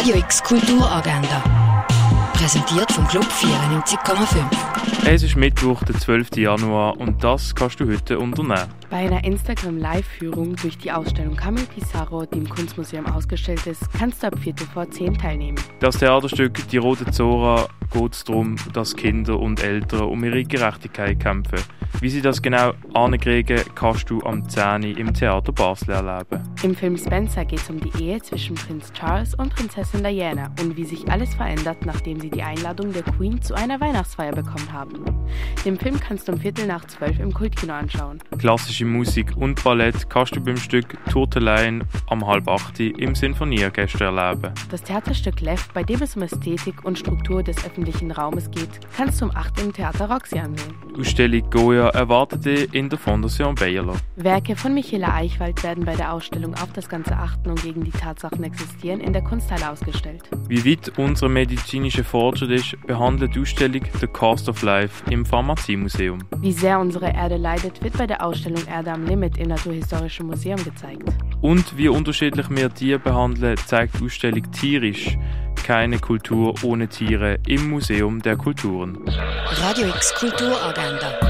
Radio X Kulturagenda. Präsentiert vom Club 94,5. Es ist Mittwoch, der 12. Januar und das kannst du heute unternehmen. Bei einer Instagram-Live-Führung durch die Ausstellung Camille Pissarro, die im Kunstmuseum ausgestellt ist, kannst du ab Viertel vor 10 teilnehmen. Das Theaterstück Die Rote Zora geht es darum, dass Kinder und Eltern um ihre Gerechtigkeit kämpfen. Wie sie das genau ankriegen, kannst du am 10. im Theater Basel erleben. Im Film Spencer geht es um die Ehe zwischen Prinz Charles und Prinzessin Diana und wie sich alles verändert, nachdem sie die Einladung der Queen zu einer Weihnachtsfeier bekommen haben. Den Film kannst du um Viertel nach zwölf im Kultkino anschauen. Klassische Musik und Ballett kannst du beim Stück Turtelein am halb acht im Sinfonieorchester erleben. Das Theaterstück Lev, bei dem es um Ästhetik und Struktur des öffentlichen Raumes geht, kannst du um 8 im Theater Roxy ansehen. Ausstellung Goya erwartet dich in der Fondation Bayerlo. Werke von Michaela Eichwald werden bei der Ausstellung Auf das Ganze achten und gegen die Tatsachen existieren in der Kunsthalle ausgestellt. Wie weit unsere medizinische Fortschritt ist, behandelt die Ausstellung The Cost of Life im Pharmaziemuseum. Wie sehr unsere Erde leidet, wird bei der Ausstellung Erde am Limit im Naturhistorischen Museum gezeigt. Und wie unterschiedlich wir Tiere behandeln, zeigt die Ausstellung Tierisch. Keine Kultur ohne Tiere im Museum der Kulturen. Radio X Kulturagenda.